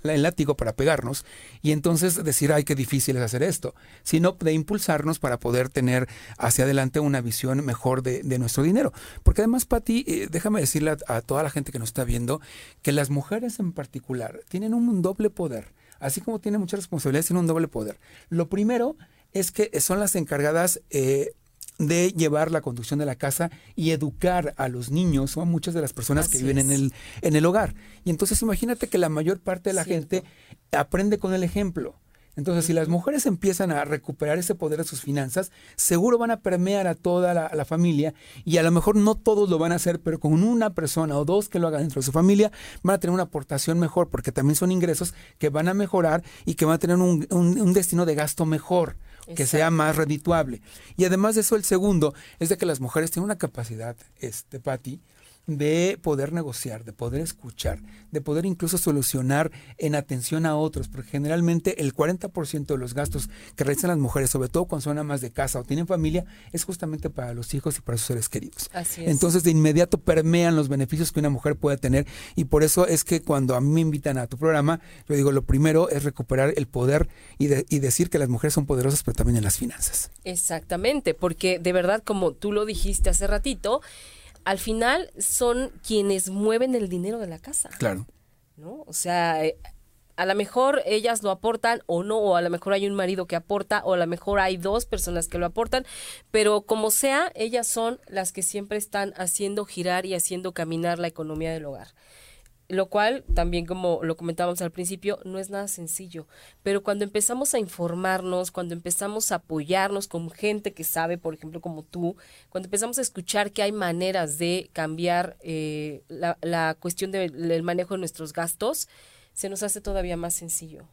el látigo para pegarnos y entonces decir, ay, qué difícil es hacer esto, sino de impulsarnos para poder tener hacia adelante una visión mejor de, nuestro dinero. Porque además, Pati, eh, déjame decirle a, a toda la gente que nos está viendo que las mujeres en particular tienen un doble poder. Así como tienen muchas responsabilidades, tienen un doble poder. Lo primero es que son las encargadas eh, de llevar la conducción de la casa y educar a los niños o a muchas de las personas que viven en el, en el hogar. Y entonces imagínate que la mayor parte de la gente aprende con el ejemplo. Entonces, si las mujeres empiezan a recuperar ese poder de sus finanzas, seguro van a permear a toda la, la, familia y a lo mejor no todos lo van a hacer, pero con una persona o dos que lo hagan dentro de su familia, van a tener una aportación mejor porque también son ingresos que van a mejorar y que van a tener un, un destino de gasto mejor que sea más redituable. Y además de eso, el segundo es de que las mujeres tienen una capacidad, este, Patti, de poder negociar, de poder escuchar, de poder incluso solucionar en atención a otros, porque generalmente el 40% de los gastos que realizan las mujeres, sobre todo cuando son amas de casa o tienen familia, es justamente para los hijos y para sus seres queridos. Así es. Entonces de inmediato permean los beneficios que una mujer puede tener y por eso es que cuando a mí me invitan a tu programa, yo digo, lo primero es recuperar el poder y, y decir que las mujeres son poderosas, pero también en las finanzas. Exactamente, porque de verdad, como tú lo dijiste hace ratito, al final son quienes mueven el dinero de la casa. Claro. ¿No? O sea, eh, a lo mejor ellas lo aportan o no, o a lo mejor hay un marido que aporta, o a lo mejor hay dos personas que lo aportan, pero como sea, ellas son las que siempre están haciendo girar y haciendo caminar la economía del hogar lo cual también como lo comentábamos al principio no es nada sencillo. Pero cuando empezamos a informarnos cuando empezamos a apoyarnos con gente que sabe por ejemplo como tú cuando empezamos a escuchar que hay maneras de cambiar eh, la, la cuestión del manejo de nuestros gastos se nos hace todavía más sencillo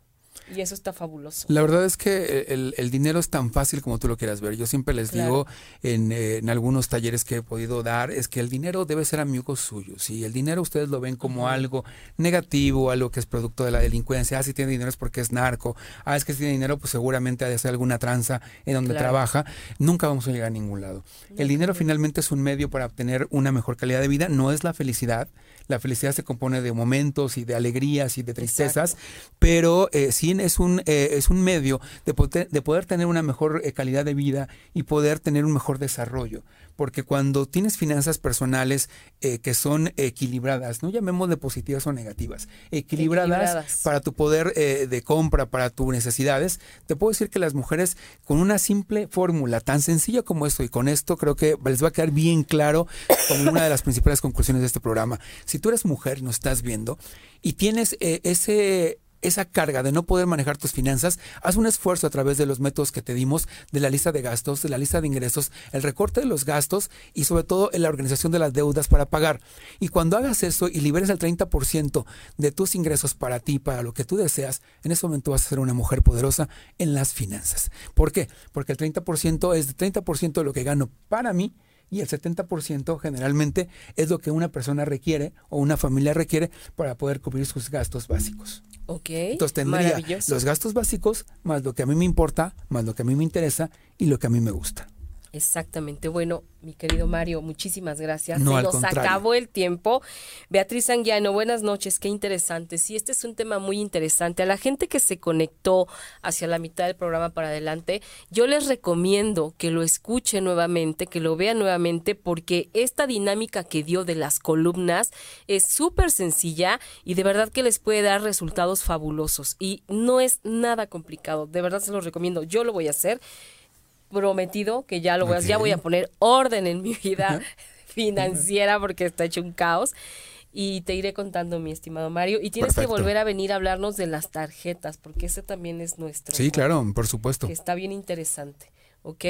y eso está fabuloso. La verdad es que el, dinero es tan fácil como tú lo quieras ver. Yo siempre les digo en, eh, en, algunos talleres que he podido dar, es que el dinero debe ser amigo suyo. Si el dinero ustedes lo ven como algo negativo, algo que es producto de la delincuencia, ah, si tiene dinero es porque es narco, ah, es que si tiene dinero pues seguramente ha de hacer alguna tranza en donde trabaja, nunca vamos a llegar a ningún lado. el dinero finalmente es un medio para obtener una mejor calidad de vida, no es la felicidad. La felicidad se compone de momentos y de alegrías y de tristezas, pero eh, sí es un, eh, es un medio de poder, de poder tener una mejor eh, calidad de vida y poder tener un mejor desarrollo porque cuando tienes finanzas personales eh, que son equilibradas, no llamémosle positivas o negativas, equilibradas, para tu poder eh, de compra, para tus necesidades, te puedo decir que las mujeres con una simple fórmula tan sencilla como esto y con esto creo que les va a quedar bien claro como una de las principales conclusiones de este programa. Si tú eres mujer, nos estás viendo y tienes eh, ese esa carga de no poder manejar tus finanzas, haz un esfuerzo a través de los métodos que te dimos, de la lista de gastos, de la lista de ingresos, el recorte de los gastos y sobre todo en la organización de las deudas para pagar. Y cuando hagas eso y liberes el 30% de tus ingresos para ti, para lo que tú deseas, en ese momento vas a ser una mujer poderosa en las finanzas. ¿Por qué? Porque el 30% es el 30% de lo que gano para mí y el 70% generalmente es lo que una persona requiere o una familia requiere para poder cubrir sus gastos básicos. Ok. Entonces tendría los gastos básicos más lo que a mí me importa, más lo que a mí me interesa y lo que a mí me gusta. Exactamente. Bueno, mi querido Mario, muchísimas gracias. Se nos acabó el tiempo. Beatriz Anguiano, buenas noches, qué interesante. Sí, este es un tema muy interesante. A la gente que se conectó hacia la mitad del programa para adelante, yo les recomiendo que lo escuche nuevamente, que lo vea nuevamente, porque esta dinámica que dio de las columnas es súper sencilla y de verdad que les puede dar resultados fabulosos. Y no es nada complicado, de verdad se lo recomiendo. Yo lo voy a hacer prometido que ya lo voy a, ya voy a poner orden en mi vida financiera porque está hecho un caos y te iré contando, mi estimado Mario. Y tienes que volver a venir a hablarnos de las tarjetas, porque ese también es nuestro. Sí, claro, por supuesto. está bien interesante, ¿ok?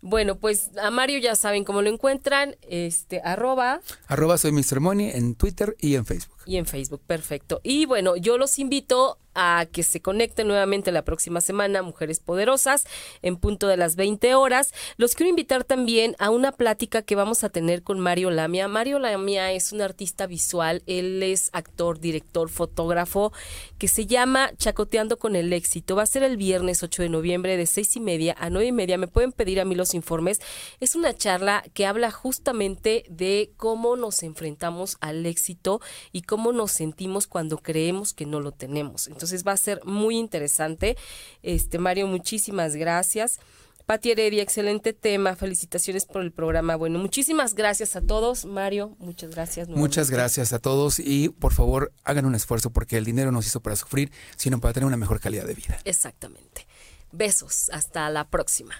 Bueno, pues a Mario ya saben cómo lo encuentran, este, arroba. Arroba soy Mr. Money en Twitter y en Facebook. Y en Facebook, perfecto. Y bueno, yo los invito a que se conecten nuevamente la próxima semana, Mujeres Poderosas, en punto de las 20 horas. Los quiero invitar también a una plática que vamos a tener con Mario Lamia. Mario Lamia es un artista visual, él es actor, director, fotógrafo, que se llama Chacoteando con el éxito. Va a ser el viernes 8 de noviembre de seis y media a nueve y media. Me pueden pedir a mí los informes. Es una charla que habla justamente de cómo nos enfrentamos al éxito y cómo nos sentimos cuando creemos que no lo tenemos. Entonces va a ser muy interesante. Este Mario, muchísimas gracias. Pati Heredia, excelente tema. Felicitaciones por el programa. Bueno, muchísimas gracias a todos. Mario, muchas gracias. Muchas gracias a todos y por favor hagan un esfuerzo porque el dinero no se hizo para sufrir, sino para tener una mejor calidad de vida. Exactamente. Besos. Hasta la próxima.